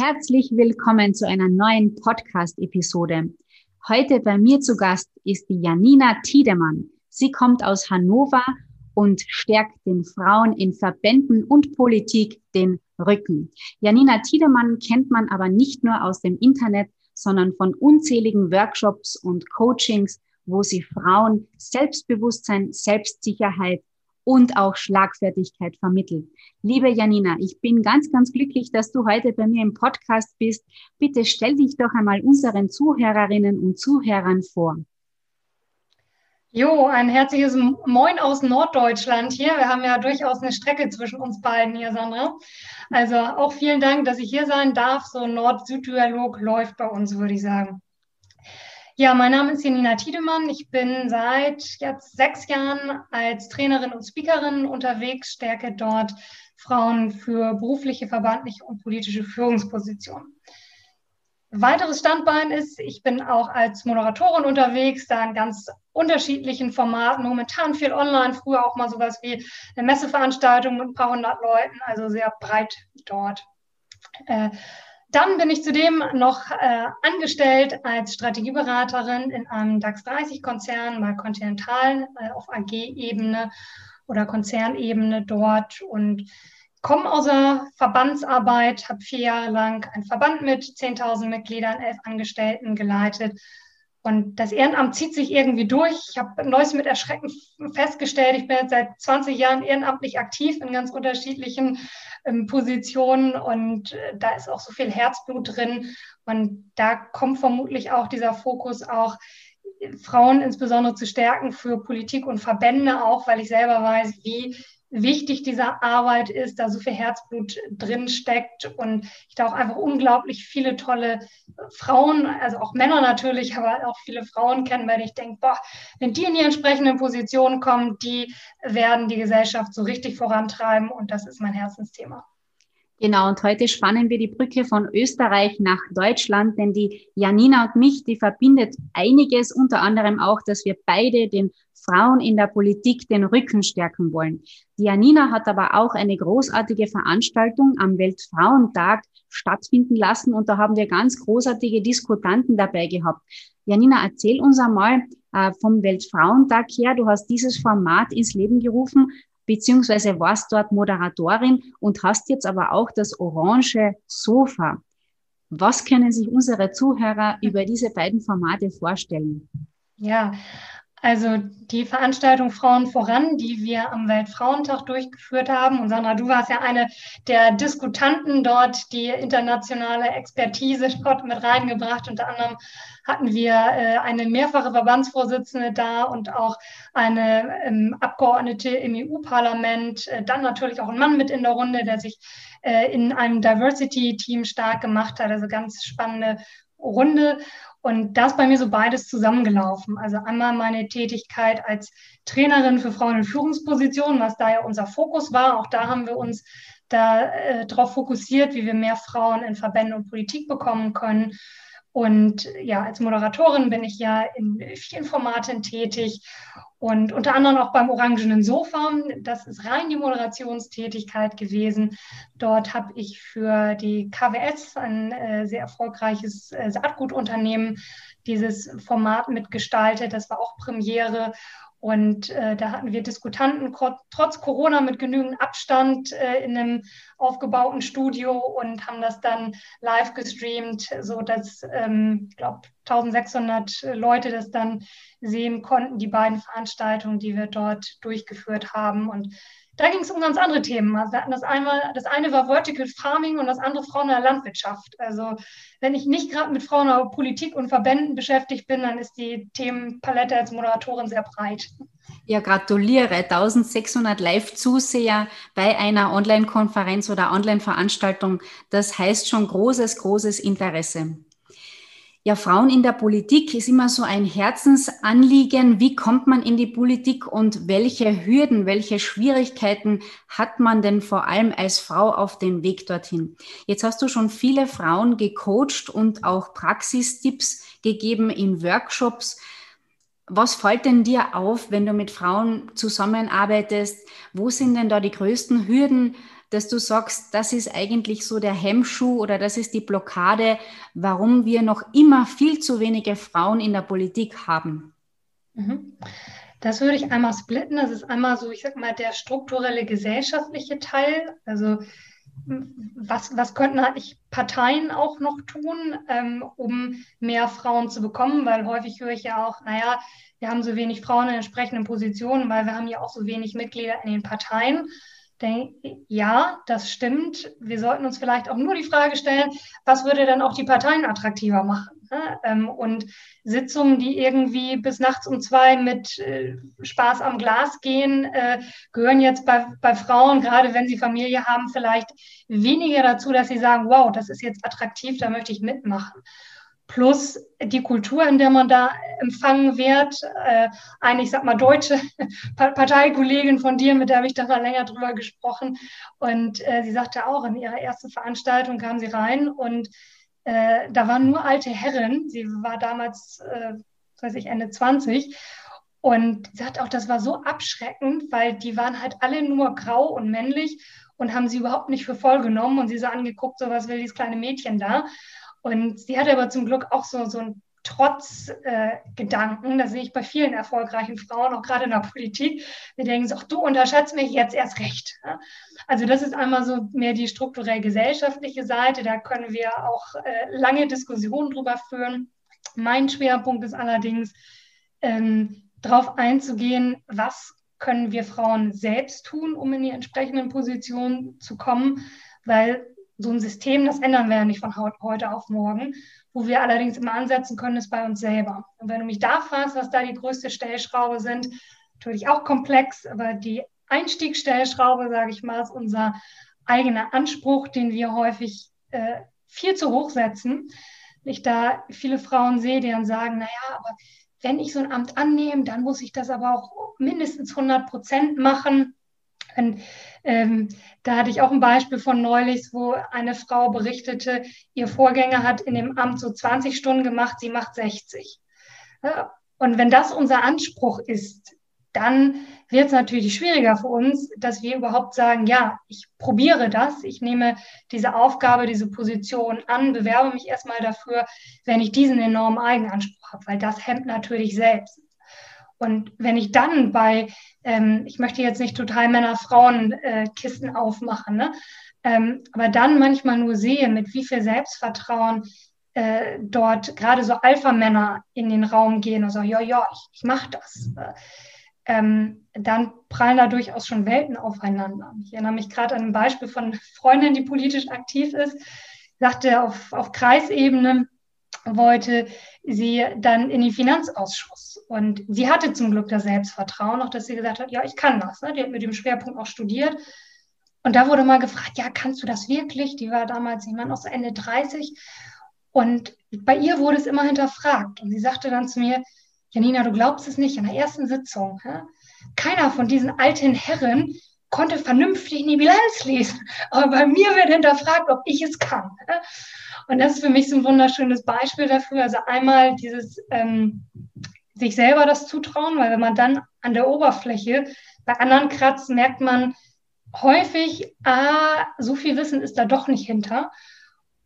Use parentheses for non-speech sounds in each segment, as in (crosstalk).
Herzlich willkommen zu einer neuen Podcast-Episode. Heute bei mir zu Gast ist die Janina Tiedemann. Sie kommt aus Hannover und stärkt den Frauen in Verbänden und Politik den Rücken. Janina Tiedemann kennt man aber nicht nur aus dem Internet, sondern von unzähligen Workshops und Coachings, wo sie Frauen Selbstbewusstsein, Selbstsicherheit und auch Schlagfertigkeit vermittelt. Liebe Janina, ich bin ganz, ganz glücklich, dass du heute bei mir im Podcast bist. Bitte stell dich doch einmal unseren Zuhörerinnen und Zuhörern vor. Jo, ein herzliches Moin aus Norddeutschland hier. Wir haben ja durchaus eine Strecke zwischen uns beiden hier, Sandra. Also auch vielen Dank, dass ich hier sein darf. So Nord-Süd-Dialog läuft bei uns, würde ich sagen. Ja, mein Name ist Janina Tiedemann. Ich bin seit jetzt sechs Jahren als Trainerin und Speakerin unterwegs, stärke dort Frauen für berufliche, verbandliche und politische Führungspositionen. Weiteres Standbein ist, ich bin auch als Moderatorin unterwegs, da in ganz unterschiedlichen Formaten, momentan viel online, früher auch mal sowas wie eine Messeveranstaltung mit ein paar hundert Leuten, also sehr breit dort. Äh, dann bin ich zudem noch äh, angestellt als Strategieberaterin in einem DAX 30-Konzern bei Continental äh, auf AG-Ebene oder Konzernebene dort und komme aus der Verbandsarbeit, habe vier Jahre lang einen Verband mit 10.000 Mitgliedern, elf Angestellten geleitet. Und das Ehrenamt zieht sich irgendwie durch. Ich habe neues mit Erschrecken festgestellt, ich bin jetzt seit 20 Jahren ehrenamtlich aktiv in ganz unterschiedlichen ähm, Positionen und äh, da ist auch so viel Herzblut drin. Und da kommt vermutlich auch dieser Fokus auch, Frauen insbesondere zu stärken für Politik und Verbände auch, weil ich selber weiß, wie wichtig diese Arbeit ist, da so viel Herzblut drin steckt und ich da auch einfach unglaublich viele tolle Frauen, also auch Männer natürlich, aber auch viele Frauen kennen, weil ich denke, boah, wenn die in die entsprechenden Positionen kommen, die werden die Gesellschaft so richtig vorantreiben und das ist mein Herzensthema. Genau, und heute spannen wir die Brücke von Österreich nach Deutschland, denn die Janina und mich, die verbindet einiges, unter anderem auch, dass wir beide den Frauen in der Politik den Rücken stärken wollen. Die Janina hat aber auch eine großartige Veranstaltung am Weltfrauentag stattfinden lassen und da haben wir ganz großartige Diskutanten dabei gehabt. Janina, erzähl uns einmal äh, vom Weltfrauentag her. Du hast dieses Format ins Leben gerufen beziehungsweise warst dort Moderatorin und hast jetzt aber auch das orange Sofa. Was können sich unsere Zuhörer über diese beiden Formate vorstellen? Ja, also die Veranstaltung Frauen voran, die wir am Weltfrauentag durchgeführt haben. Und Sandra, du warst ja eine der Diskutanten dort, die internationale Expertise dort mit reingebracht. Unter anderem hatten wir äh, eine mehrfache Verbandsvorsitzende da und auch eine ähm, Abgeordnete im EU-Parlament. Äh, dann natürlich auch ein Mann mit in der Runde, der sich äh, in einem Diversity-Team stark gemacht hat. Also ganz spannende Runde. Und da ist bei mir so beides zusammengelaufen. Also einmal meine Tätigkeit als Trainerin für Frauen in Führungspositionen, was da ja unser Fokus war. Auch da haben wir uns darauf äh, fokussiert, wie wir mehr Frauen in Verbände und Politik bekommen können. Und ja, als Moderatorin bin ich ja in vielen Formaten tätig und unter anderem auch beim Orangenen Sofa. Das ist rein die Moderationstätigkeit gewesen. Dort habe ich für die KWS, ein äh, sehr erfolgreiches äh, Saatgutunternehmen, dieses Format mitgestaltet. Das war auch Premiere. Und äh, da hatten wir Diskutanten trotz Corona mit genügend Abstand äh, in einem aufgebauten Studio und haben das dann live gestreamt, so dass ähm, ich glaube 1600 Leute das dann sehen konnten, die beiden Veranstaltungen, die wir dort durchgeführt haben. Und da ging es um ganz andere Themen. Also das, einmal, das eine war Vertical Farming und das andere Frauen in der Landwirtschaft. Also wenn ich nicht gerade mit Frauen der Politik und Verbänden beschäftigt bin, dann ist die Themenpalette als Moderatorin sehr breit. Ja, gratuliere. 1600 Live-Zuseher bei einer Online-Konferenz oder Online-Veranstaltung. Das heißt schon großes, großes Interesse. Ja, Frauen in der Politik ist immer so ein Herzensanliegen. Wie kommt man in die Politik und welche Hürden, welche Schwierigkeiten hat man denn vor allem als Frau auf dem Weg dorthin? Jetzt hast du schon viele Frauen gecoacht und auch Praxistipps gegeben in Workshops. Was fällt denn dir auf, wenn du mit Frauen zusammenarbeitest? Wo sind denn da die größten Hürden, dass du sagst, das ist eigentlich so der Hemmschuh oder das ist die Blockade, warum wir noch immer viel zu wenige Frauen in der Politik haben? Mhm. Das würde ich einmal splitten. Das ist einmal so, ich sag mal, der strukturelle gesellschaftliche Teil. Also was, was könnten eigentlich Parteien auch noch tun, ähm, um mehr Frauen zu bekommen? Weil häufig höre ich ja auch, naja, wir haben so wenig Frauen in entsprechenden Positionen, weil wir haben ja auch so wenig Mitglieder in den Parteien ja, das stimmt. Wir sollten uns vielleicht auch nur die Frage stellen, was würde dann auch die Parteien attraktiver machen? Ne? Ähm, und Sitzungen, die irgendwie bis nachts um zwei mit äh, Spaß am Glas gehen, äh, gehören jetzt bei, bei Frauen, gerade wenn sie Familie haben, vielleicht weniger dazu, dass sie sagen, wow, das ist jetzt attraktiv, da möchte ich mitmachen plus die Kultur, in der man da empfangen wird. Äh, eine, ich sag mal, deutsche (laughs) Parteikollegin von dir, mit der habe ich da mal länger drüber gesprochen. Und äh, sie sagte auch, in ihrer ersten Veranstaltung kam sie rein und äh, da waren nur alte Herren. Sie war damals, weiß ich, Ende 20. Und sie sagt auch, das war so abschreckend, weil die waren halt alle nur grau und männlich und haben sie überhaupt nicht für voll genommen und sie so angeguckt, so was will dieses kleine Mädchen da. Und sie hatte aber zum Glück auch so, so einen Trotzgedanken. Äh, das sehe ich bei vielen erfolgreichen Frauen, auch gerade in der Politik. Wir denken so, ach, du unterschätzt mich jetzt erst recht. Ja? Also das ist einmal so mehr die strukturell gesellschaftliche Seite. Da können wir auch äh, lange Diskussionen drüber führen. Mein Schwerpunkt ist allerdings, ähm, darauf einzugehen, was können wir Frauen selbst tun, um in die entsprechenden Positionen zu kommen, weil so ein System, das ändern wir ja nicht von heute auf morgen. Wo wir allerdings immer ansetzen können, ist bei uns selber. Und wenn du mich da fragst, was da die größte Stellschraube sind, natürlich auch komplex, aber die Einstiegsstellschraube, sage ich mal, ist unser eigener Anspruch, den wir häufig äh, viel zu hoch setzen. Ich da viele Frauen sehe, die dann sagen, naja, aber wenn ich so ein Amt annehme, dann muss ich das aber auch mindestens 100 Prozent machen. Und, ähm, da hatte ich auch ein Beispiel von neulich, wo eine Frau berichtete, ihr Vorgänger hat in dem Amt so 20 Stunden gemacht, sie macht 60. Ja, und wenn das unser Anspruch ist, dann wird es natürlich schwieriger für uns, dass wir überhaupt sagen, ja, ich probiere das, ich nehme diese Aufgabe, diese Position an, bewerbe mich erstmal dafür, wenn ich diesen enormen Eigenanspruch habe, weil das hemmt natürlich selbst. Und wenn ich dann bei, ähm, ich möchte jetzt nicht total Männer-Frauen-Kisten äh, aufmachen, ne? ähm, aber dann manchmal nur sehe, mit wie viel Selbstvertrauen äh, dort gerade so Alpha-Männer in den Raum gehen und sagen, ja, ja, ich, ich mache das. Ähm, dann prallen da durchaus schon Welten aufeinander. Ich erinnere mich gerade an ein Beispiel von Freundin, die politisch aktiv ist, sagte auf, auf Kreisebene, wollte sie dann in den Finanzausschuss. Und sie hatte zum Glück das Selbstvertrauen, auch dass sie gesagt hat, ja, ich kann das. Ne? Die hat mit dem Schwerpunkt auch studiert. Und da wurde mal gefragt, ja, kannst du das wirklich? Die war damals, ich meine, auch so Ende 30. Und bei ihr wurde es immer hinterfragt. Und sie sagte dann zu mir, Janina, du glaubst es nicht, in der ersten Sitzung, ja? keiner von diesen alten Herren konnte vernünftig in die Bilanz lesen. Aber bei mir wird hinterfragt, ob ich es kann. Und das ist für mich so ein wunderschönes Beispiel dafür. Also einmal dieses ähm, sich selber das zutrauen, weil wenn man dann an der Oberfläche bei anderen kratzt, merkt man häufig, ah, so viel Wissen ist da doch nicht hinter.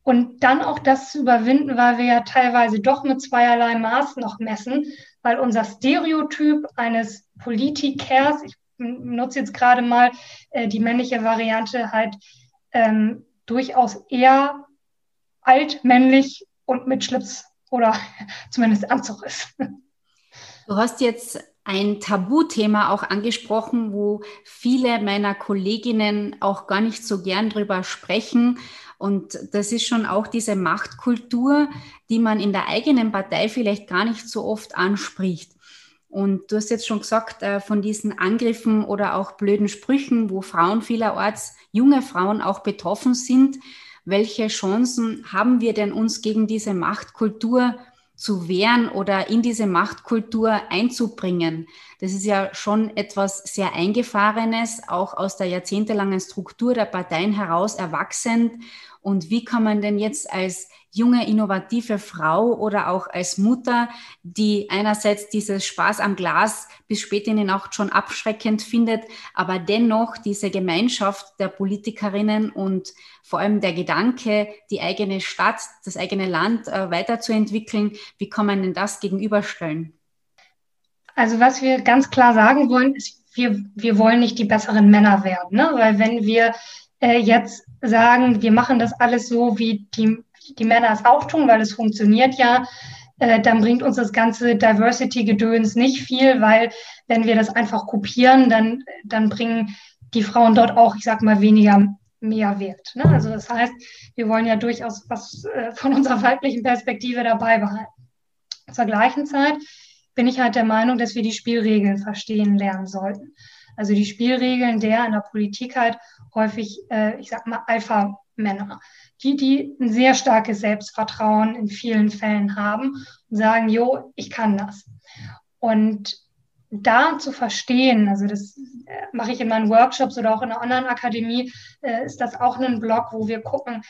Und dann auch das zu überwinden, weil wir ja teilweise doch mit zweierlei Maß noch messen, weil unser Stereotyp eines Politikers, ich nutze jetzt gerade mal äh, die männliche Variante, halt ähm, durchaus eher alt, und mit Schlips oder (laughs) zumindest Anzug ist. Du hast jetzt ein Tabuthema auch angesprochen, wo viele meiner Kolleginnen auch gar nicht so gern drüber sprechen. Und das ist schon auch diese Machtkultur, die man in der eigenen Partei vielleicht gar nicht so oft anspricht. Und du hast jetzt schon gesagt, äh, von diesen Angriffen oder auch blöden Sprüchen, wo Frauen vielerorts, junge Frauen auch betroffen sind. Welche Chancen haben wir denn uns gegen diese Machtkultur zu wehren oder in diese Machtkultur einzubringen. Das ist ja schon etwas sehr Eingefahrenes, auch aus der jahrzehntelangen Struktur der Parteien heraus erwachsen. Und wie kann man denn jetzt als junge, innovative Frau oder auch als Mutter, die einerseits dieses Spaß am Glas bis spät in die Nacht schon abschreckend findet, aber dennoch diese Gemeinschaft der Politikerinnen und vor allem der Gedanke, die eigene Stadt, das eigene Land äh, weiterzuentwickeln, wie kann man denn das gegenüberstellen? Also was wir ganz klar sagen wollen, ist, wir, wir wollen nicht die besseren Männer werden, ne? weil wenn wir äh, jetzt sagen, wir machen das alles so, wie die die Männer es auch tun, weil es funktioniert ja, äh, dann bringt uns das ganze Diversity-Gedöns nicht viel, weil wenn wir das einfach kopieren, dann, dann bringen die Frauen dort auch, ich sag mal, weniger Mehrwert. Ne? Also das heißt, wir wollen ja durchaus was äh, von unserer weiblichen Perspektive dabei behalten. Zur gleichen Zeit bin ich halt der Meinung, dass wir die Spielregeln verstehen lernen sollten. Also die Spielregeln der in der Politik halt häufig, äh, ich sag mal, Alpha-Männer die, die ein sehr starkes Selbstvertrauen in vielen Fällen haben und sagen, jo, ich kann das. Und da zu verstehen, also das äh, mache ich in meinen Workshops oder auch in der Online-Akademie, äh, ist das auch ein Blog, wo wir gucken,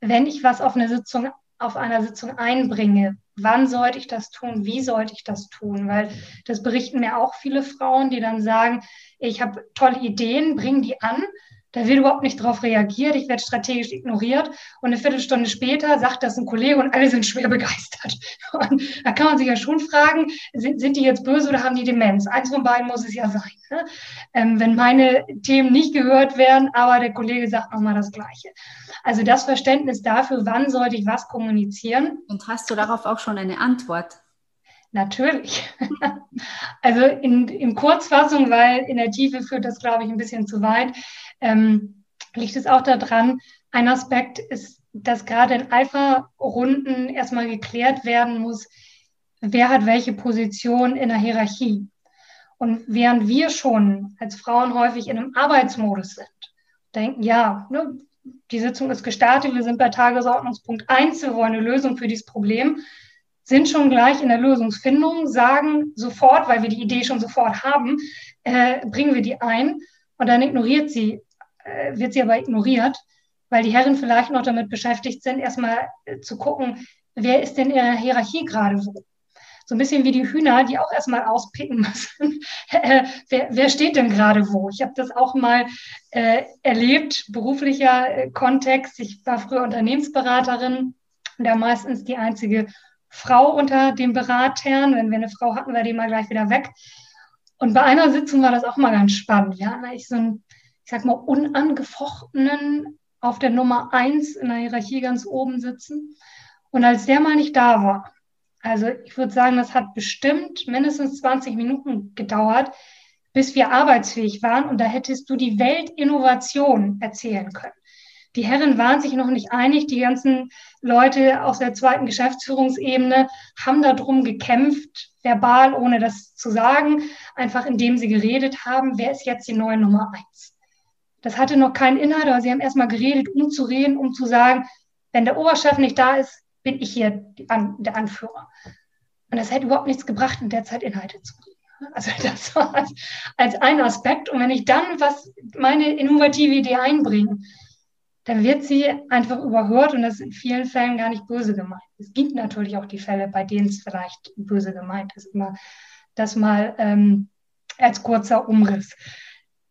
wenn ich was auf eine Sitzung, auf einer Sitzung einbringe, wann sollte ich das tun, wie sollte ich das tun? Weil das berichten mir auch viele Frauen, die dann sagen, ich habe tolle Ideen, bring die an, da wird überhaupt nicht darauf reagiert, ich werde strategisch ignoriert und eine Viertelstunde später sagt das ein Kollege und alle sind schwer begeistert. Und da kann man sich ja schon fragen, sind, sind die jetzt böse oder haben die Demenz? Eins von beiden muss es ja sein. Ne? Ähm, wenn meine Themen nicht gehört werden, aber der Kollege sagt nochmal das Gleiche. Also das Verständnis dafür, wann sollte ich was kommunizieren. Und hast du darauf auch schon eine Antwort? Natürlich. (laughs) also in, in Kurzfassung, weil in der Tiefe führt das, glaube ich, ein bisschen zu weit ähm, liegt es auch daran, ein Aspekt ist, dass gerade in Alpha-Runden erstmal geklärt werden muss, wer hat welche Position in der Hierarchie. Und während wir schon als Frauen häufig in einem Arbeitsmodus sind, denken, ja, ne, die Sitzung ist gestartet, wir sind bei Tagesordnungspunkt 1, wir wollen eine Lösung für dieses Problem, sind schon gleich in der Lösungsfindung, sagen sofort, weil wir die Idee schon sofort haben, äh, bringen wir die ein und dann ignoriert sie äh, wird sie aber ignoriert, weil die Herren vielleicht noch damit beschäftigt sind, erstmal äh, zu gucken, wer ist denn in der Hierarchie gerade wo. So ein bisschen wie die Hühner, die auch erstmal auspicken (laughs) müssen. Äh, wer, wer, steht denn gerade wo? Ich habe das auch mal äh, erlebt, beruflicher äh, Kontext. Ich war früher Unternehmensberaterin, da meistens die einzige Frau unter den Beratern. Wenn wir eine Frau hatten, war die mal gleich wieder weg. Und bei einer Sitzung war das auch mal ganz spannend. Wir hatten eigentlich so ein ich sag mal, unangefochtenen auf der Nummer eins in der Hierarchie ganz oben sitzen. Und als der mal nicht da war, also ich würde sagen, das hat bestimmt mindestens 20 Minuten gedauert, bis wir arbeitsfähig waren. Und da hättest du die Weltinnovation erzählen können. Die Herren waren sich noch nicht einig. Die ganzen Leute aus der zweiten Geschäftsführungsebene haben darum gekämpft, verbal, ohne das zu sagen, einfach indem sie geredet haben, wer ist jetzt die neue Nummer eins. Das hatte noch keinen Inhalt, aber sie haben erstmal geredet, um zu reden, um zu sagen, wenn der Oberchef nicht da ist, bin ich hier der Anführer. Und das hätte überhaupt nichts gebracht, in der Zeit Inhalte zu reden. Also (laughs) das war als, als ein Aspekt. Und wenn ich dann was, meine innovative Idee einbringe, dann wird sie einfach überhört und das ist in vielen Fällen gar nicht böse gemeint. Es gibt natürlich auch die Fälle, bei denen es vielleicht böse gemeint ist. Immer das mal ähm, als kurzer Umriss.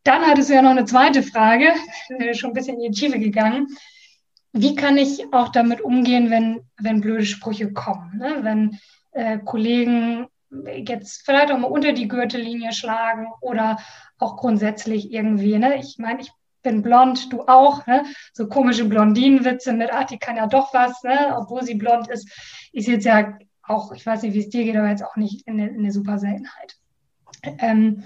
Dann hattest du ja noch eine zweite Frage, (laughs) schon ein bisschen in die Tiefe gegangen. Wie kann ich auch damit umgehen, wenn, wenn blöde Sprüche kommen? Ne? Wenn äh, Kollegen jetzt vielleicht auch mal unter die Gürtellinie schlagen oder auch grundsätzlich irgendwie. Ne? Ich meine, ich bin blond, du auch. Ne? So komische Blondinenwitze mit, ach, die kann ja doch was, ne? obwohl sie blond ist, ist jetzt ja auch, ich weiß nicht, wie es dir geht, aber jetzt auch nicht in eine, in eine super Seltenheit. Ähm,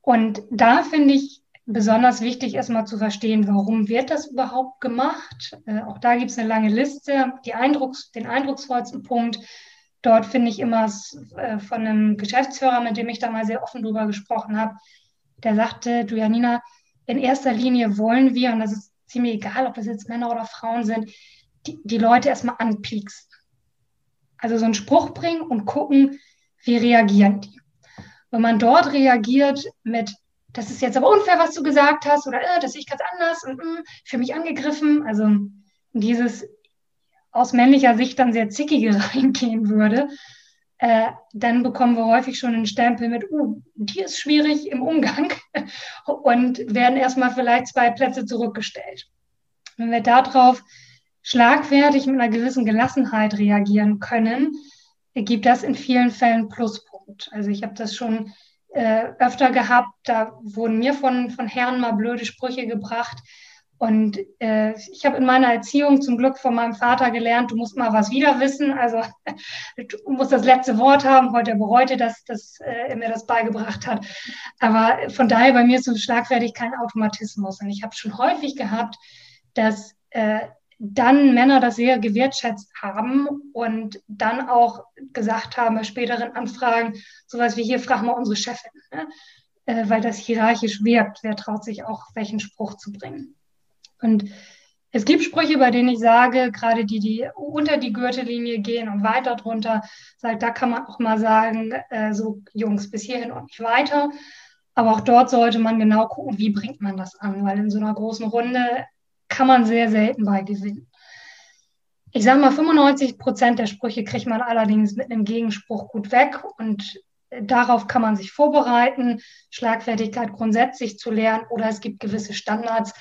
und da finde ich besonders wichtig, erstmal zu verstehen, warum wird das überhaupt gemacht. Äh, auch da gibt es eine lange Liste. Eindrucks-, den eindrucksvollsten Punkt, dort finde ich immer äh, von einem Geschäftsführer, mit dem ich da mal sehr offen drüber gesprochen habe, der sagte, du Janina, in erster Linie wollen wir, und das ist ziemlich egal, ob das jetzt Männer oder Frauen sind, die, die Leute erstmal anpieksen. Also so einen Spruch bringen und gucken, wie reagieren die. Wenn man dort reagiert mit, das ist jetzt aber unfair, was du gesagt hast, oder äh, das sehe ich ganz anders und äh, ich fühle mich angegriffen, also dieses aus männlicher Sicht dann sehr zickige (laughs) reingehen würde, äh, dann bekommen wir häufig schon einen Stempel mit, uh, die ist schwierig im Umgang (laughs) und werden erstmal vielleicht zwei Plätze zurückgestellt. Wenn wir darauf schlagfertig mit einer gewissen Gelassenheit reagieren können, gibt das in vielen Fällen Pluspunkt. Also ich habe das schon äh, öfter gehabt, da wurden mir von, von Herren mal blöde Sprüche gebracht, und äh, ich habe in meiner Erziehung zum Glück von meinem Vater gelernt, du musst mal was wieder wissen. Also du musst das letzte Wort haben. Heute bereute dass, dass äh, er mir das beigebracht hat. Aber von daher bei mir ist so schlagfertig kein Automatismus. Und ich habe schon häufig gehabt, dass äh, dann Männer das sehr gewertschätzt haben und dann auch gesagt haben bei späteren Anfragen, sowas wie hier, frag mal unsere Chefin, ne? äh, weil das hierarchisch wirkt. Wer traut sich auch, welchen Spruch zu bringen? Und es gibt Sprüche, bei denen ich sage, gerade die, die unter die Gürtellinie gehen und weiter drunter, sagt, da kann man auch mal sagen, äh, so Jungs, bis hierhin und nicht weiter. Aber auch dort sollte man genau gucken, wie bringt man das an, weil in so einer großen Runde kann man sehr selten bei gewinnen. Ich sage mal, 95 Prozent der Sprüche kriegt man allerdings mit einem Gegenspruch gut weg und darauf kann man sich vorbereiten, Schlagfertigkeit grundsätzlich zu lernen oder es gibt gewisse Standards,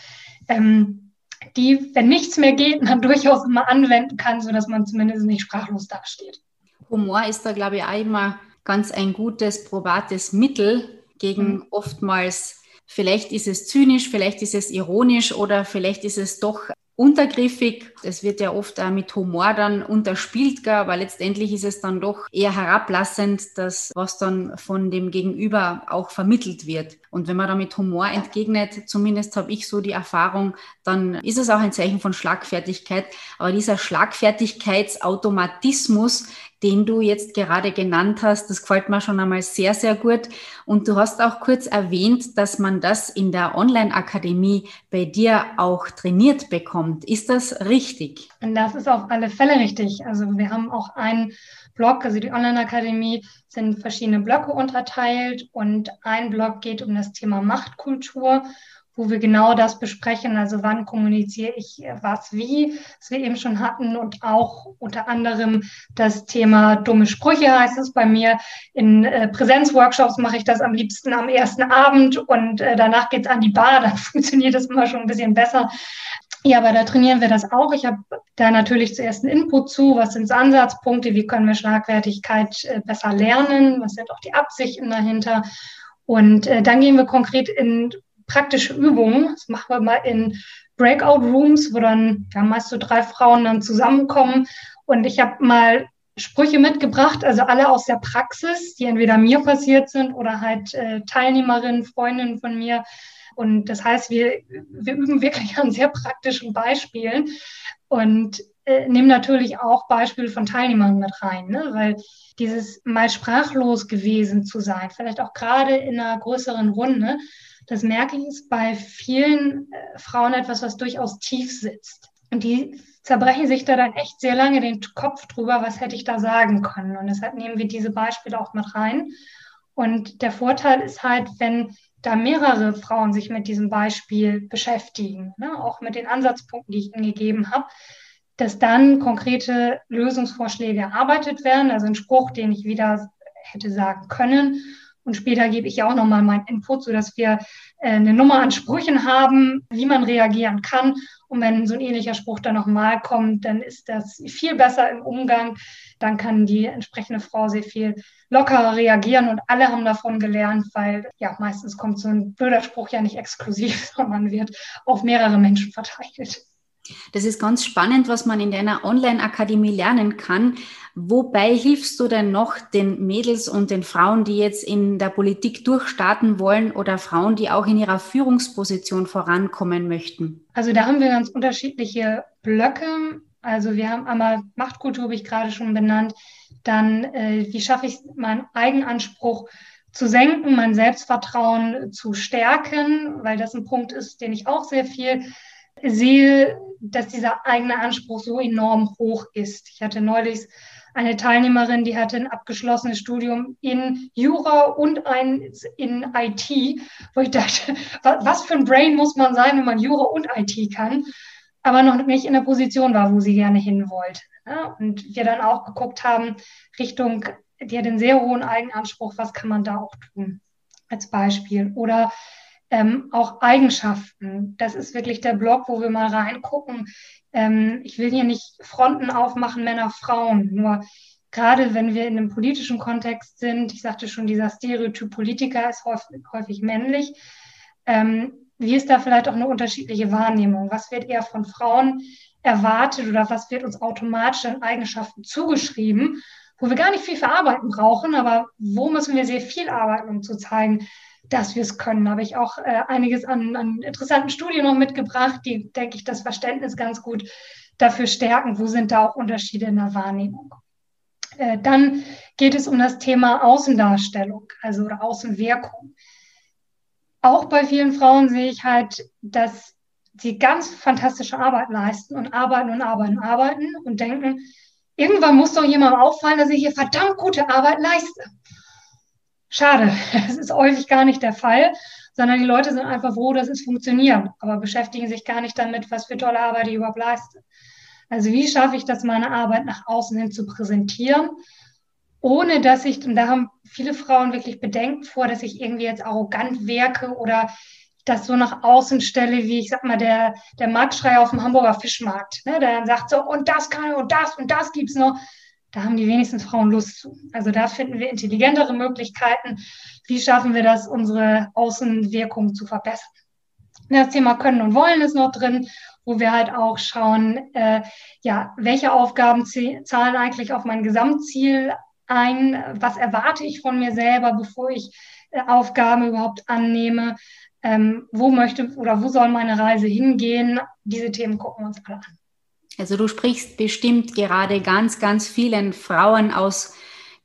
ähm, die, wenn nichts mehr geht, man (laughs) durchaus immer anwenden kann, sodass man zumindest nicht sprachlos dasteht. Humor ist da, glaube ich, auch immer ganz ein gutes, probates Mittel gegen mhm. oftmals, vielleicht ist es zynisch, vielleicht ist es ironisch oder vielleicht ist es doch untergriffig. Es wird ja oft auch mit Humor dann unterspielt, aber letztendlich ist es dann doch eher herablassend, das, was dann von dem Gegenüber auch vermittelt wird. Und wenn man da mit Humor entgegnet, zumindest habe ich so die Erfahrung, dann ist es auch ein Zeichen von Schlagfertigkeit. Aber dieser Schlagfertigkeitsautomatismus den du jetzt gerade genannt hast. Das gefällt mir schon einmal sehr, sehr gut. Und du hast auch kurz erwähnt, dass man das in der Online-Akademie bei dir auch trainiert bekommt. Ist das richtig? Und das ist auf alle Fälle richtig. Also wir haben auch einen Blog, also die Online-Akademie sind verschiedene Blöcke unterteilt und ein Blog geht um das Thema Machtkultur wo wir genau das besprechen. Also wann kommuniziere ich äh, was wie, was wir eben schon hatten und auch unter anderem das Thema dumme Sprüche heißt es bei mir. In äh, Präsenzworkshops mache ich das am liebsten am ersten Abend und äh, danach geht es an die Bar, (laughs) dann funktioniert das immer schon ein bisschen besser. Ja, aber da trainieren wir das auch. Ich habe da natürlich zuerst einen Input zu, was sind Ansatzpunkte, wie können wir Schlagfertigkeit äh, besser lernen, was sind auch die Absichten dahinter. Und äh, dann gehen wir konkret in praktische Übungen. Das machen wir mal in Breakout Rooms, wo dann ja, meist so drei Frauen dann zusammenkommen. Und ich habe mal Sprüche mitgebracht, also alle aus der Praxis, die entweder mir passiert sind oder halt äh, Teilnehmerinnen, Freundinnen von mir. Und das heißt, wir, wir üben wirklich (laughs) an sehr praktischen Beispielen und äh, nehmen natürlich auch Beispiele von Teilnehmern mit rein, ne? weil dieses mal sprachlos gewesen zu sein, vielleicht auch gerade in einer größeren Runde, das merke ich, ist bei vielen äh, Frauen etwas, was durchaus tief sitzt. Und die zerbrechen sich da dann echt sehr lange den Kopf drüber, was hätte ich da sagen können. Und deshalb nehmen wir diese Beispiele auch mit rein. Und der Vorteil ist halt, wenn da mehrere Frauen sich mit diesem Beispiel beschäftigen, ne, auch mit den Ansatzpunkten, die ich ihnen gegeben habe, dass dann konkrete Lösungsvorschläge erarbeitet werden, also ein Spruch, den ich wieder hätte sagen können und später gebe ich ja auch nochmal meinen Input, sodass wir äh, eine Nummer an Sprüchen haben, wie man reagieren kann. Und wenn so ein ähnlicher Spruch dann nochmal kommt, dann ist das viel besser im Umgang. Dann kann die entsprechende Frau sehr viel lockerer reagieren und alle haben davon gelernt, weil ja meistens kommt so ein blöder Spruch ja nicht exklusiv, (laughs) sondern wird auf mehrere Menschen verteilt. Das ist ganz spannend, was man in deiner Online-Akademie lernen kann. Wobei hilfst du denn noch den Mädels und den Frauen, die jetzt in der Politik durchstarten wollen oder Frauen, die auch in ihrer Führungsposition vorankommen möchten? Also da haben wir ganz unterschiedliche Blöcke. Also wir haben einmal Machtkultur, habe ich gerade schon benannt. Dann, äh, wie schaffe ich meinen Eigenanspruch zu senken, mein Selbstvertrauen zu stärken, weil das ein Punkt ist, den ich auch sehr viel sehe, dass dieser eigene Anspruch so enorm hoch ist. Ich hatte neulich eine Teilnehmerin, die hatte ein abgeschlossenes Studium in Jura und eins in IT, wo ich dachte, (laughs) was für ein Brain muss man sein, wenn man Jura und IT kann, aber noch nicht in der Position war, wo sie gerne hin wollte. Und wir dann auch geguckt haben, Richtung, die hat einen sehr hohen Eigenanspruch, was kann man da auch tun, als Beispiel. Oder ähm, auch Eigenschaften. Das ist wirklich der Blog, wo wir mal reingucken. Ähm, ich will hier nicht Fronten aufmachen, Männer, Frauen. Nur gerade wenn wir in einem politischen Kontext sind, ich sagte schon, dieser Stereotyp Politiker ist häufig, häufig männlich. Ähm, wie ist da vielleicht auch eine unterschiedliche Wahrnehmung? Was wird eher von Frauen erwartet oder was wird uns automatisch an Eigenschaften zugeschrieben, wo wir gar nicht viel verarbeiten brauchen, aber wo müssen wir sehr viel arbeiten, um zu zeigen, dass wir es können. Habe ich auch äh, einiges an, an interessanten Studien noch mitgebracht, die, denke ich, das Verständnis ganz gut dafür stärken, wo sind da auch Unterschiede in der Wahrnehmung. Äh, dann geht es um das Thema Außendarstellung, also oder Außenwirkung. Auch bei vielen Frauen sehe ich halt, dass sie ganz fantastische Arbeit leisten und arbeiten und arbeiten und arbeiten und denken, irgendwann muss doch jemandem auffallen, dass ich hier verdammt gute Arbeit leiste. Schade, (laughs) das ist häufig gar nicht der Fall, sondern die Leute sind einfach froh, dass es funktioniert, aber beschäftigen sich gar nicht damit, was für tolle Arbeit ich überhaupt leiste. Also wie schaffe ich das, meine Arbeit nach außen hin zu präsentieren, ohne dass ich, und da haben viele Frauen wirklich Bedenken vor, dass ich irgendwie jetzt arrogant wirke oder das so nach außen stelle, wie ich sag mal, der, der Marktschreier auf dem Hamburger Fischmarkt, ne, der dann sagt so, und das kann und das und das gibt's noch. Da haben die wenigsten Frauen Lust zu. Also da finden wir intelligentere Möglichkeiten. Wie schaffen wir das, unsere Außenwirkung zu verbessern? Das Thema Können und Wollen ist noch drin, wo wir halt auch schauen, äh, ja, welche Aufgaben zahlen eigentlich auf mein Gesamtziel ein? Was erwarte ich von mir selber, bevor ich äh, Aufgaben überhaupt annehme? Ähm, wo möchte oder wo soll meine Reise hingehen? Diese Themen gucken wir uns alle an. Also du sprichst bestimmt gerade ganz, ganz vielen Frauen aus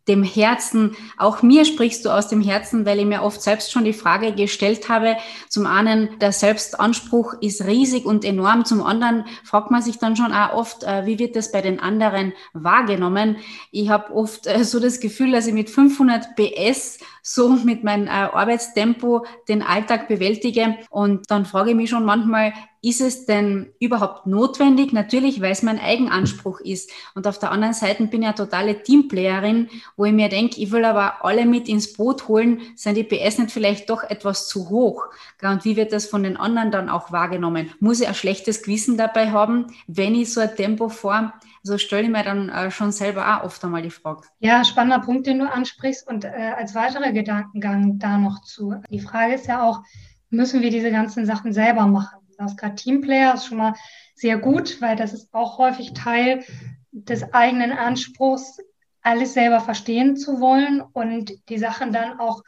dem Herzen. Auch mir sprichst du aus dem Herzen, weil ich mir oft selbst schon die Frage gestellt habe. Zum einen, der Selbstanspruch ist riesig und enorm. Zum anderen fragt man sich dann schon auch oft, äh, wie wird das bei den anderen wahrgenommen? Ich habe oft äh, so das Gefühl, dass ich mit 500 PS so mit meinem äh, Arbeitstempo den Alltag bewältige. Und dann frage ich mich schon manchmal, ist es denn überhaupt notwendig? Natürlich, weil es mein Eigenanspruch ist. Und auf der anderen Seite bin ich eine totale Teamplayerin, wo ich mir denke, ich will aber alle mit ins Boot holen, sind die PS nicht vielleicht doch etwas zu hoch? Und wie wird das von den anderen dann auch wahrgenommen? Muss ich ein schlechtes Gewissen dabei haben, wenn ich so ein Tempo fahre? Also stelle ich mir dann äh, schon selber auch oft einmal die Frage. Ja, spannender Punkt, den du ansprichst. Und äh, als weiterer Gedankengang da noch zu. Die Frage ist ja auch, müssen wir diese ganzen Sachen selber machen? Das gerade Teamplayer ist schon mal sehr gut, weil das ist auch häufig Teil des eigenen Anspruchs, alles selber verstehen zu wollen und die Sachen dann auch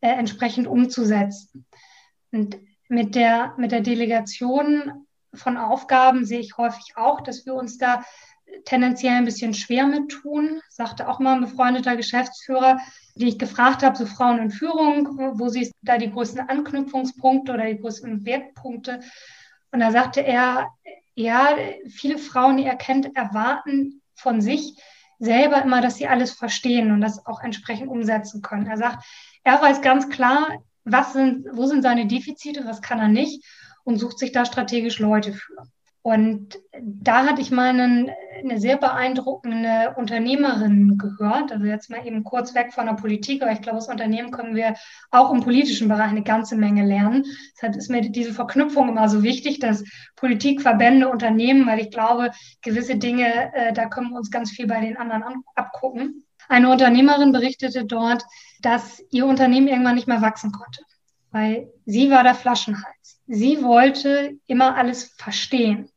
äh, entsprechend umzusetzen. Und mit der, mit der Delegation von Aufgaben sehe ich häufig auch, dass wir uns da tendenziell ein bisschen schwer mit tun, sagte auch mal ein befreundeter Geschäftsführer, die ich gefragt habe, so Frauen in Führung, wo sie da die größten Anknüpfungspunkte oder die größten Wertpunkte. Und da sagte er, ja, viele Frauen, die er kennt, erwarten von sich selber immer, dass sie alles verstehen und das auch entsprechend umsetzen können. Er sagt, er weiß ganz klar, was sind, wo sind seine Defizite, was kann er nicht und sucht sich da strategisch Leute für. Und da hatte ich mal einen, eine sehr beeindruckende Unternehmerin gehört. Also jetzt mal eben kurz weg von der Politik, aber ich glaube, als Unternehmen können wir auch im politischen Bereich eine ganze Menge lernen. Deshalb ist mir diese Verknüpfung immer so wichtig, dass Politik, Verbände, Unternehmen, weil ich glaube, gewisse Dinge, äh, da können wir uns ganz viel bei den anderen an, abgucken. Eine Unternehmerin berichtete dort, dass ihr Unternehmen irgendwann nicht mehr wachsen konnte, weil sie war der Flaschenhals. Sie wollte immer alles verstehen.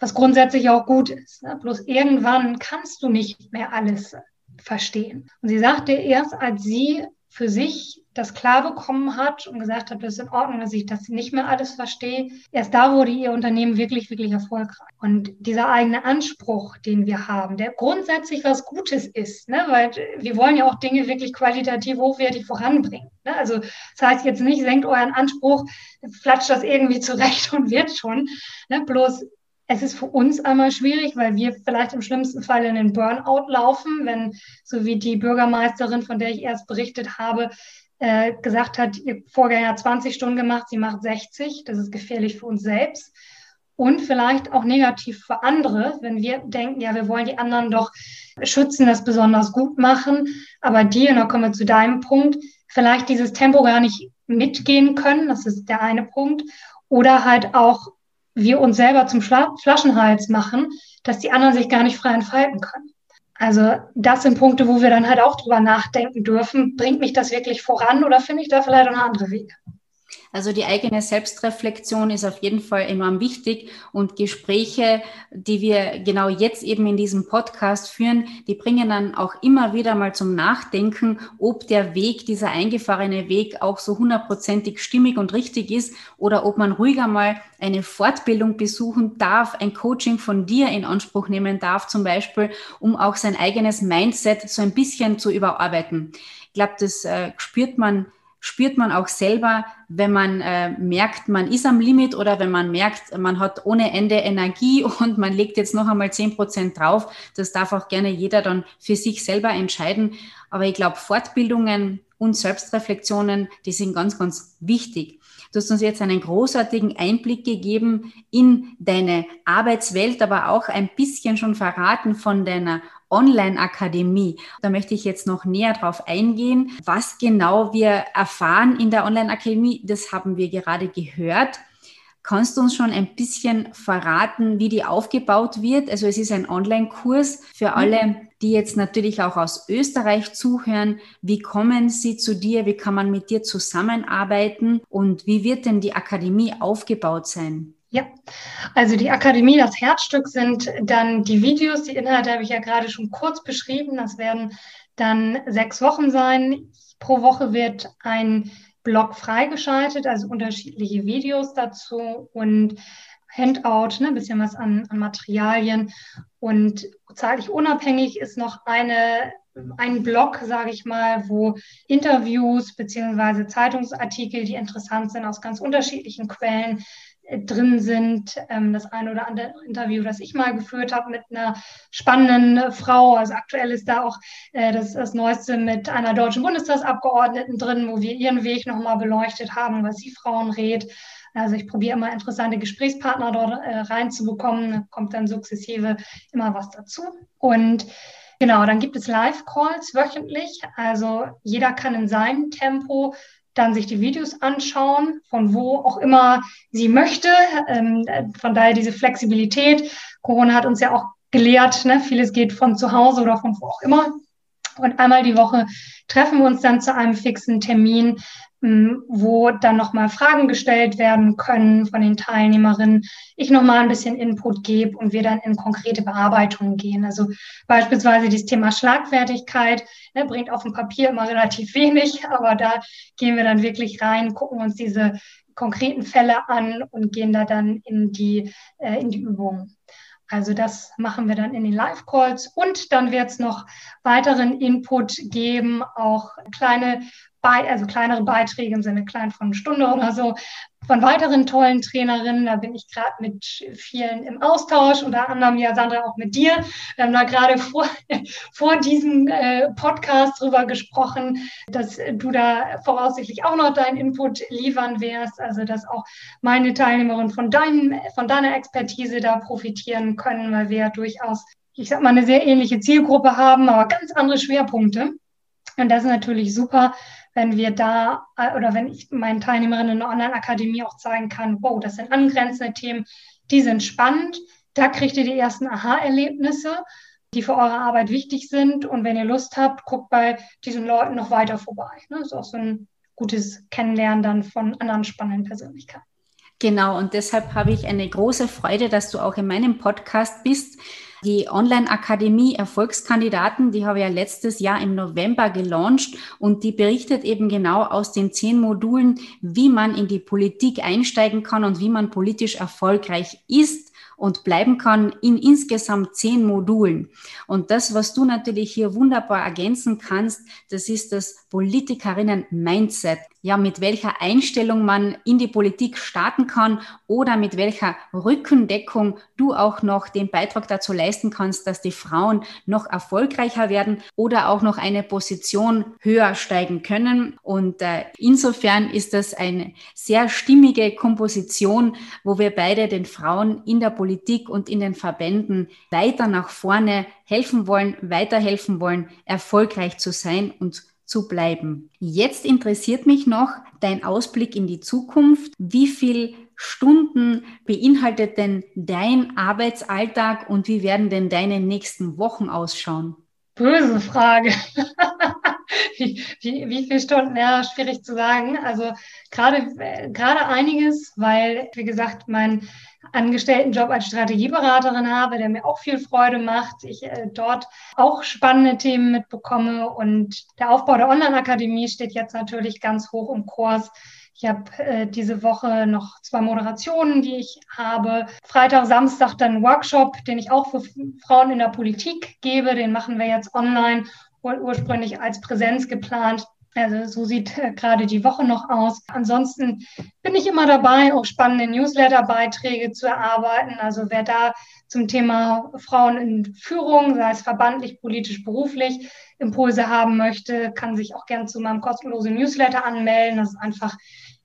was grundsätzlich auch gut ist. Ne? Bloß irgendwann kannst du nicht mehr alles verstehen. Und sie sagte erst, als sie für sich das klar bekommen hat und gesagt hat, das ist in Ordnung, dass ich das nicht mehr alles verstehe, erst da wurde ihr Unternehmen wirklich, wirklich erfolgreich. Und dieser eigene Anspruch, den wir haben, der grundsätzlich was Gutes ist, ne? weil wir wollen ja auch Dinge wirklich qualitativ hochwertig voranbringen. Ne? Also das heißt jetzt nicht, senkt euren Anspruch, flatscht das irgendwie zurecht (laughs) und wird schon. Ne? Bloß es ist für uns einmal schwierig, weil wir vielleicht im schlimmsten Fall in den Burnout laufen, wenn, so wie die Bürgermeisterin, von der ich erst berichtet habe, äh, gesagt hat, ihr Vorgänger hat 20 Stunden gemacht, sie macht 60. Das ist gefährlich für uns selbst. Und vielleicht auch negativ für andere, wenn wir denken, ja, wir wollen die anderen doch schützen, das besonders gut machen. Aber die, und da kommen wir zu deinem Punkt, vielleicht dieses Tempo gar nicht mitgehen können. Das ist der eine Punkt. Oder halt auch wir uns selber zum Flaschenhals machen, dass die anderen sich gar nicht frei entfalten können. Also das sind Punkte, wo wir dann halt auch drüber nachdenken dürfen. Bringt mich das wirklich voran oder finde ich da vielleicht noch andere Wege? Also die eigene Selbstreflexion ist auf jeden Fall enorm wichtig und Gespräche, die wir genau jetzt eben in diesem Podcast führen, die bringen dann auch immer wieder mal zum Nachdenken, ob der Weg, dieser eingefahrene Weg auch so hundertprozentig stimmig und richtig ist oder ob man ruhiger mal eine Fortbildung besuchen darf, ein Coaching von dir in Anspruch nehmen darf, zum Beispiel, um auch sein eigenes Mindset so ein bisschen zu überarbeiten. Ich glaube, das äh, spürt man spürt man auch selber, wenn man äh, merkt, man ist am Limit oder wenn man merkt, man hat ohne Ende Energie (laughs) und man legt jetzt noch einmal zehn Prozent drauf. Das darf auch gerne jeder dann für sich selber entscheiden. Aber ich glaube, Fortbildungen und Selbstreflexionen, die sind ganz, ganz wichtig. Du hast uns jetzt einen großartigen Einblick gegeben in deine Arbeitswelt, aber auch ein bisschen schon verraten von deiner Online-Akademie. Da möchte ich jetzt noch näher drauf eingehen. Was genau wir erfahren in der Online-Akademie, das haben wir gerade gehört. Kannst du uns schon ein bisschen verraten, wie die aufgebaut wird? Also es ist ein Online-Kurs für mhm. alle, die jetzt natürlich auch aus Österreich zuhören. Wie kommen sie zu dir? Wie kann man mit dir zusammenarbeiten? Und wie wird denn die Akademie aufgebaut sein? Ja, also die Akademie, das Herzstück sind dann die Videos. Die Inhalte habe ich ja gerade schon kurz beschrieben. Das werden dann sechs Wochen sein. Pro Woche wird ein Blog freigeschaltet, also unterschiedliche Videos dazu und Handout, ne, ein bisschen was an, an Materialien. Und zeitlich unabhängig ist noch eine, ein Blog, sage ich mal, wo Interviews beziehungsweise Zeitungsartikel, die interessant sind, aus ganz unterschiedlichen Quellen drin sind. Ähm, das eine oder andere Interview, das ich mal geführt habe mit einer spannenden Frau. Also aktuell ist da auch äh, das, das Neueste mit einer deutschen Bundestagsabgeordneten drin, wo wir ihren Weg nochmal beleuchtet haben, was sie Frauen rät. Also ich probiere immer interessante Gesprächspartner dort äh, reinzubekommen. Da kommt dann sukzessive immer was dazu. Und Genau, dann gibt es Live-Calls wöchentlich. Also jeder kann in seinem Tempo dann sich die Videos anschauen, von wo auch immer sie möchte. Ähm, von daher diese Flexibilität. Corona hat uns ja auch gelehrt, ne? vieles geht von zu Hause oder von wo auch immer. Und einmal die Woche treffen wir uns dann zu einem fixen Termin, wo dann nochmal Fragen gestellt werden können von den Teilnehmerinnen, ich nochmal ein bisschen Input gebe und wir dann in konkrete Bearbeitungen gehen. Also beispielsweise das Thema Schlagfertigkeit ne, bringt auf dem Papier immer relativ wenig, (laughs) aber da gehen wir dann wirklich rein, gucken uns diese konkreten Fälle an und gehen da dann in die, äh, in die Übungen. Also das machen wir dann in den Live-Calls. Und dann wird es noch weiteren Input geben, auch kleine also kleinere Beiträge im Sinne klein von einer Stunde oder so, von weiteren tollen Trainerinnen. Da bin ich gerade mit vielen im Austausch, unter anderem ja Sandra auch mit dir. Wir haben da gerade (laughs) vor, vor diesem äh, Podcast drüber gesprochen, dass du da voraussichtlich auch noch deinen Input liefern wirst, also dass auch meine Teilnehmerinnen von, deinem, von deiner Expertise da profitieren können, weil wir ja durchaus, ich sag mal, eine sehr ähnliche Zielgruppe haben, aber ganz andere Schwerpunkte. Und das ist natürlich super, wenn wir da äh, oder wenn ich meinen Teilnehmerinnen in der Online-Akademie auch zeigen kann, wow, das sind angrenzende Themen, die sind spannend, da kriegt ihr die ersten Aha-Erlebnisse, die für eure Arbeit wichtig sind. Und wenn ihr Lust habt, guckt bei diesen Leuten noch weiter vorbei. Das ist auch so ein gutes Kennenlernen dann von anderen spannenden Persönlichkeiten. Genau, und deshalb habe ich eine große Freude, dass du auch in meinem Podcast bist. Die Online-Akademie Erfolgskandidaten, die habe ich ja letztes Jahr im November gelauncht und die berichtet eben genau aus den zehn Modulen, wie man in die Politik einsteigen kann und wie man politisch erfolgreich ist und bleiben kann in insgesamt zehn Modulen. Und das, was du natürlich hier wunderbar ergänzen kannst, das ist das Politikerinnen-Mindset ja, mit welcher Einstellung man in die Politik starten kann oder mit welcher Rückendeckung du auch noch den Beitrag dazu leisten kannst, dass die Frauen noch erfolgreicher werden oder auch noch eine Position höher steigen können. Und äh, insofern ist das eine sehr stimmige Komposition, wo wir beide den Frauen in der Politik und in den Verbänden weiter nach vorne helfen wollen, weiterhelfen wollen, erfolgreich zu sein und zu bleiben. Jetzt interessiert mich noch dein Ausblick in die Zukunft. Wie viel Stunden beinhaltet denn dein Arbeitsalltag und wie werden denn deine nächsten Wochen ausschauen? Böse Frage. (laughs) wie, wie, wie viele Stunden? Ja, schwierig zu sagen. Also gerade, gerade einiges, weil, wie gesagt, mein Angestelltenjob als Strategieberaterin habe, der mir auch viel Freude macht. Ich äh, dort auch spannende Themen mitbekomme und der Aufbau der Online-Akademie steht jetzt natürlich ganz hoch im Kurs. Ich habe äh, diese Woche noch zwei Moderationen, die ich habe. Freitag, Samstag dann Workshop, den ich auch für Frauen in der Politik gebe. Den machen wir jetzt online, ursprünglich als Präsenz geplant. Also so sieht äh, gerade die Woche noch aus. Ansonsten bin ich immer dabei, auch spannende Newsletter-Beiträge zu erarbeiten. Also wer da zum Thema Frauen in Führung, sei es verbandlich, politisch, beruflich, Impulse haben möchte, kann sich auch gerne zu meinem kostenlosen Newsletter anmelden. Das ist einfach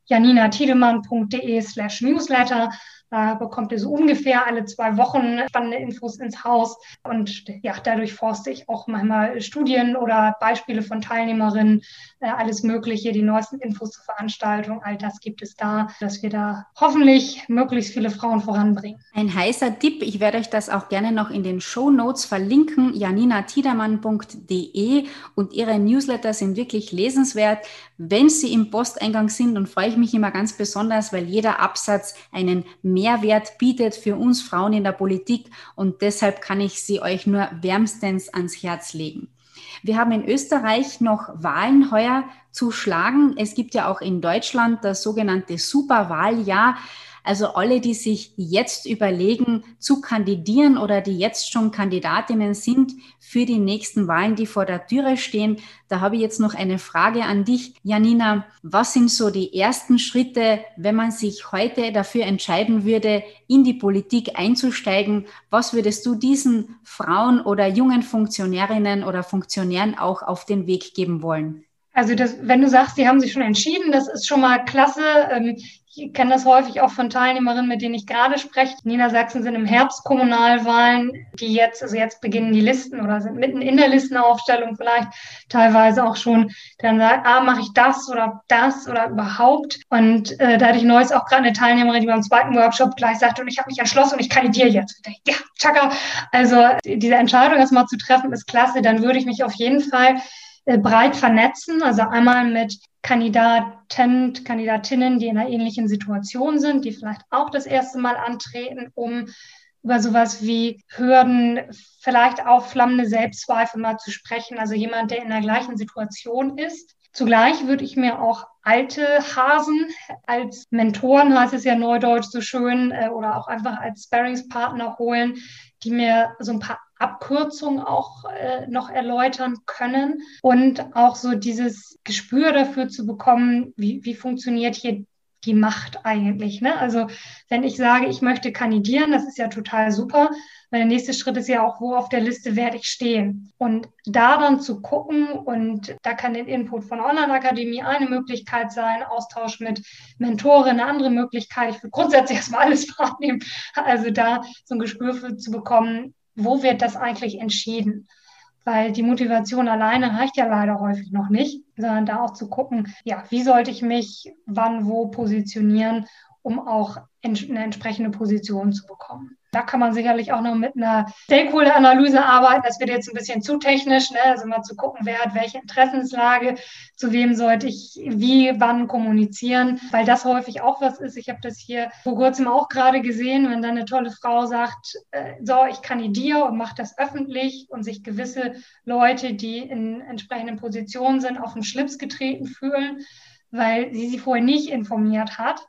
janinatiedemann.de slash Newsletter. Da bekommt ihr so ungefähr alle zwei Wochen spannende Infos ins Haus. Und ja, dadurch forste ich auch manchmal Studien oder Beispiele von Teilnehmerinnen, äh, alles Mögliche, die neuesten Infos zur Veranstaltung, all das gibt es da, dass wir da hoffentlich möglichst viele Frauen voranbringen. Ein heißer Tipp, ich werde euch das auch gerne noch in den Show Notes verlinken, janinatiedermann.de und ihre Newsletter sind wirklich lesenswert, wenn sie im Posteingang sind und freue ich mich immer ganz besonders, weil jeder Absatz einen mehr Mehrwert bietet für uns Frauen in der Politik und deshalb kann ich sie euch nur wärmstens ans Herz legen. Wir haben in Österreich noch Wahlen heuer zu schlagen. Es gibt ja auch in Deutschland das sogenannte Superwahljahr. Also alle, die sich jetzt überlegen zu kandidieren oder die jetzt schon Kandidatinnen sind für die nächsten Wahlen, die vor der Türe stehen, da habe ich jetzt noch eine Frage an dich, Janina. Was sind so die ersten Schritte, wenn man sich heute dafür entscheiden würde, in die Politik einzusteigen? Was würdest du diesen Frauen oder jungen Funktionärinnen oder Funktionären auch auf den Weg geben wollen? Also das, wenn du sagst, sie haben sich schon entschieden, das ist schon mal klasse. Ich kenne das häufig auch von Teilnehmerinnen, mit denen ich gerade spreche. Niedersachsen sind im Herbst Kommunalwahlen, die jetzt, also jetzt beginnen die Listen oder sind mitten in der Listenaufstellung vielleicht teilweise auch schon, dann sagt, ah, mache ich das oder das oder überhaupt. Und äh, da hatte ich neues auch gerade eine Teilnehmerin, die beim zweiten Workshop gleich sagte, und ich habe mich entschlossen und ich kandidiere jetzt. Ja, tschakka. Also diese Entscheidung erstmal zu treffen, ist klasse. Dann würde ich mich auf jeden Fall breit vernetzen, also einmal mit Kandidaten, Kandidatinnen, die in einer ähnlichen Situation sind, die vielleicht auch das erste Mal antreten, um über sowas wie Hürden, vielleicht auch flammende Selbstzweifel mal zu sprechen. Also jemand, der in der gleichen Situation ist. Zugleich würde ich mir auch alte Hasen als Mentoren, heißt es ja neudeutsch so schön, äh, oder auch einfach als Sparringspartner holen, die mir so ein paar Abkürzungen auch äh, noch erläutern können und auch so dieses Gespür dafür zu bekommen, wie, wie funktioniert hier die Macht eigentlich. Ne? Also wenn ich sage, ich möchte kandidieren, das ist ja total super, weil der nächste Schritt ist ja auch, wo auf der Liste werde ich stehen. Und da dann zu gucken und da kann der Input von Online-Akademie eine Möglichkeit sein, Austausch mit Mentoren eine andere Möglichkeit. Ich will grundsätzlich (laughs) erstmal alles wahrnehmen. Also da so ein Gespür für zu bekommen, wo wird das eigentlich entschieden? Weil die Motivation alleine reicht ja leider häufig noch nicht, sondern da auch zu gucken, ja, wie sollte ich mich wann wo positionieren, um auch eine entsprechende Position zu bekommen. Da kann man sicherlich auch noch mit einer Stakeholder-Analyse arbeiten. Das wird jetzt ein bisschen zu technisch, ne? also mal zu gucken, wer hat welche Interessenslage, zu wem sollte ich wie, wann kommunizieren, weil das häufig auch was ist. Ich habe das hier vor kurzem auch gerade gesehen, wenn dann eine tolle Frau sagt, äh, so, ich kandidiere und mache das öffentlich und sich gewisse Leute, die in entsprechenden Positionen sind, auf den Schlips getreten fühlen, weil sie sie vorher nicht informiert hat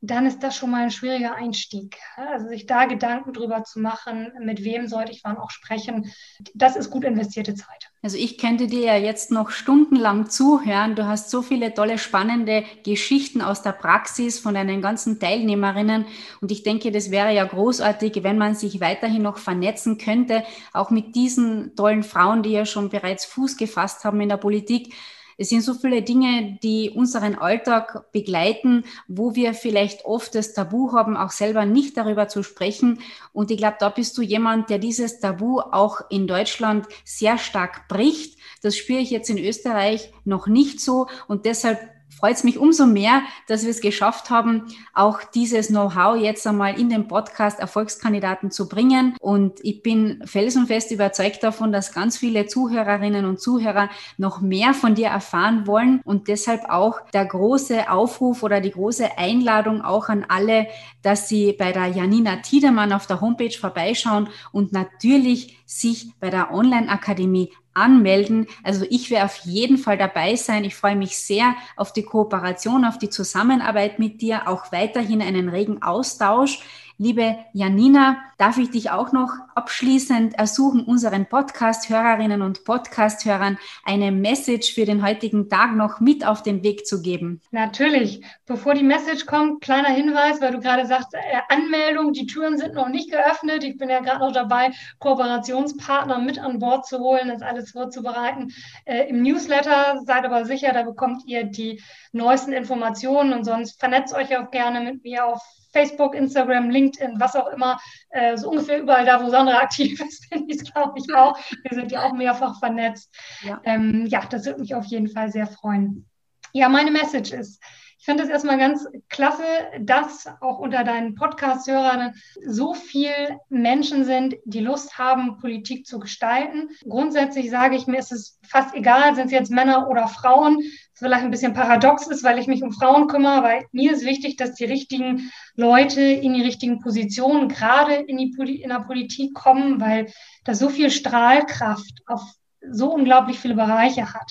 dann ist das schon mal ein schwieriger Einstieg. Also sich da Gedanken drüber zu machen, mit wem sollte ich wann auch sprechen, das ist gut investierte Zeit. Also ich könnte dir ja jetzt noch stundenlang zuhören. Du hast so viele tolle, spannende Geschichten aus der Praxis von deinen ganzen Teilnehmerinnen. Und ich denke, das wäre ja großartig, wenn man sich weiterhin noch vernetzen könnte, auch mit diesen tollen Frauen, die ja schon bereits Fuß gefasst haben in der Politik es sind so viele Dinge, die unseren Alltag begleiten, wo wir vielleicht oft das Tabu haben, auch selber nicht darüber zu sprechen. Und ich glaube, da bist du jemand, der dieses Tabu auch in Deutschland sehr stark bricht. Das spüre ich jetzt in Österreich noch nicht so. Und deshalb freut es mich umso mehr, dass wir es geschafft haben, auch dieses Know-how jetzt einmal in den Podcast Erfolgskandidaten zu bringen. Und ich bin felsenfest überzeugt davon, dass ganz viele Zuhörerinnen und Zuhörer noch mehr von dir erfahren wollen und deshalb auch der große Aufruf oder die große Einladung auch an alle, dass sie bei der Janina Tiedermann auf der Homepage vorbeischauen und natürlich sich bei der Online-Akademie anmelden. Also ich werde auf jeden Fall dabei sein. Ich freue mich sehr auf die Kooperation, auf die Zusammenarbeit mit dir, auch weiterhin einen regen Austausch. Liebe Janina, darf ich dich auch noch abschließend ersuchen, unseren Podcast-Hörerinnen und Podcast-Hörern eine Message für den heutigen Tag noch mit auf den Weg zu geben? Natürlich. Bevor die Message kommt, kleiner Hinweis, weil du gerade sagst, äh, Anmeldung, die Türen sind noch nicht geöffnet. Ich bin ja gerade noch dabei, Kooperationspartner mit an Bord zu holen, das alles vorzubereiten. Äh, Im Newsletter seid aber sicher, da bekommt ihr die neuesten Informationen und sonst vernetzt euch auch gerne mit mir auf Facebook, Instagram, LinkedIn, was auch immer, äh, so ungefähr überall da, wo Sandra aktiv (laughs) ist, finde ich es, glaube ich, auch. Wir sind ja auch mehrfach vernetzt. Ja. Ähm, ja, das würde mich auf jeden Fall sehr freuen. Ja, meine Message ist, ich finde es erstmal ganz klasse, dass auch unter deinen Podcast-Hörern so viele Menschen sind, die Lust haben, Politik zu gestalten. Grundsätzlich sage ich mir, ist es fast egal, sind es jetzt Männer oder Frauen, was vielleicht ein bisschen paradox ist, weil ich mich um Frauen kümmere, weil mir ist wichtig, dass die richtigen Leute in die richtigen Positionen, gerade in, die, in der Politik kommen, weil das so viel Strahlkraft auf so unglaublich viele Bereiche hat.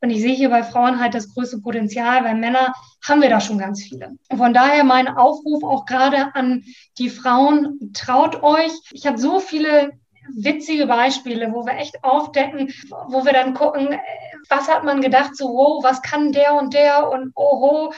Und ich sehe hier bei Frauen halt das größte Potenzial, weil Männer haben wir da schon ganz viele. Und von daher mein Aufruf auch gerade an die Frauen, traut euch. Ich habe so viele witzige Beispiele, wo wir echt aufdecken, wo wir dann gucken, was hat man gedacht, so, wow, was kann der und der und oho.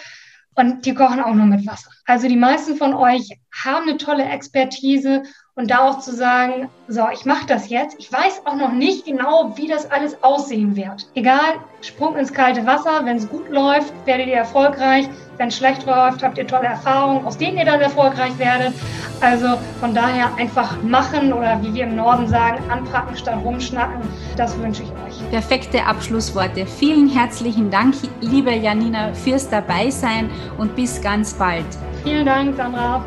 Und die kochen auch nur mit Wasser. Also die meisten von euch haben eine tolle Expertise und da auch zu sagen, so, ich mache das jetzt. Ich weiß auch noch nicht genau, wie das alles aussehen wird. Egal, Sprung ins kalte Wasser. Wenn es gut läuft, werdet ihr erfolgreich. Wenn es schlecht läuft, habt ihr tolle Erfahrungen, aus denen ihr dann erfolgreich werdet. Also von daher einfach machen oder wie wir im Norden sagen, anpacken statt rumschnacken. Das wünsche ich euch. Perfekte Abschlussworte. Vielen herzlichen Dank, liebe Janina, fürs Dabeisein und bis ganz bald. Vielen Dank, Sandra.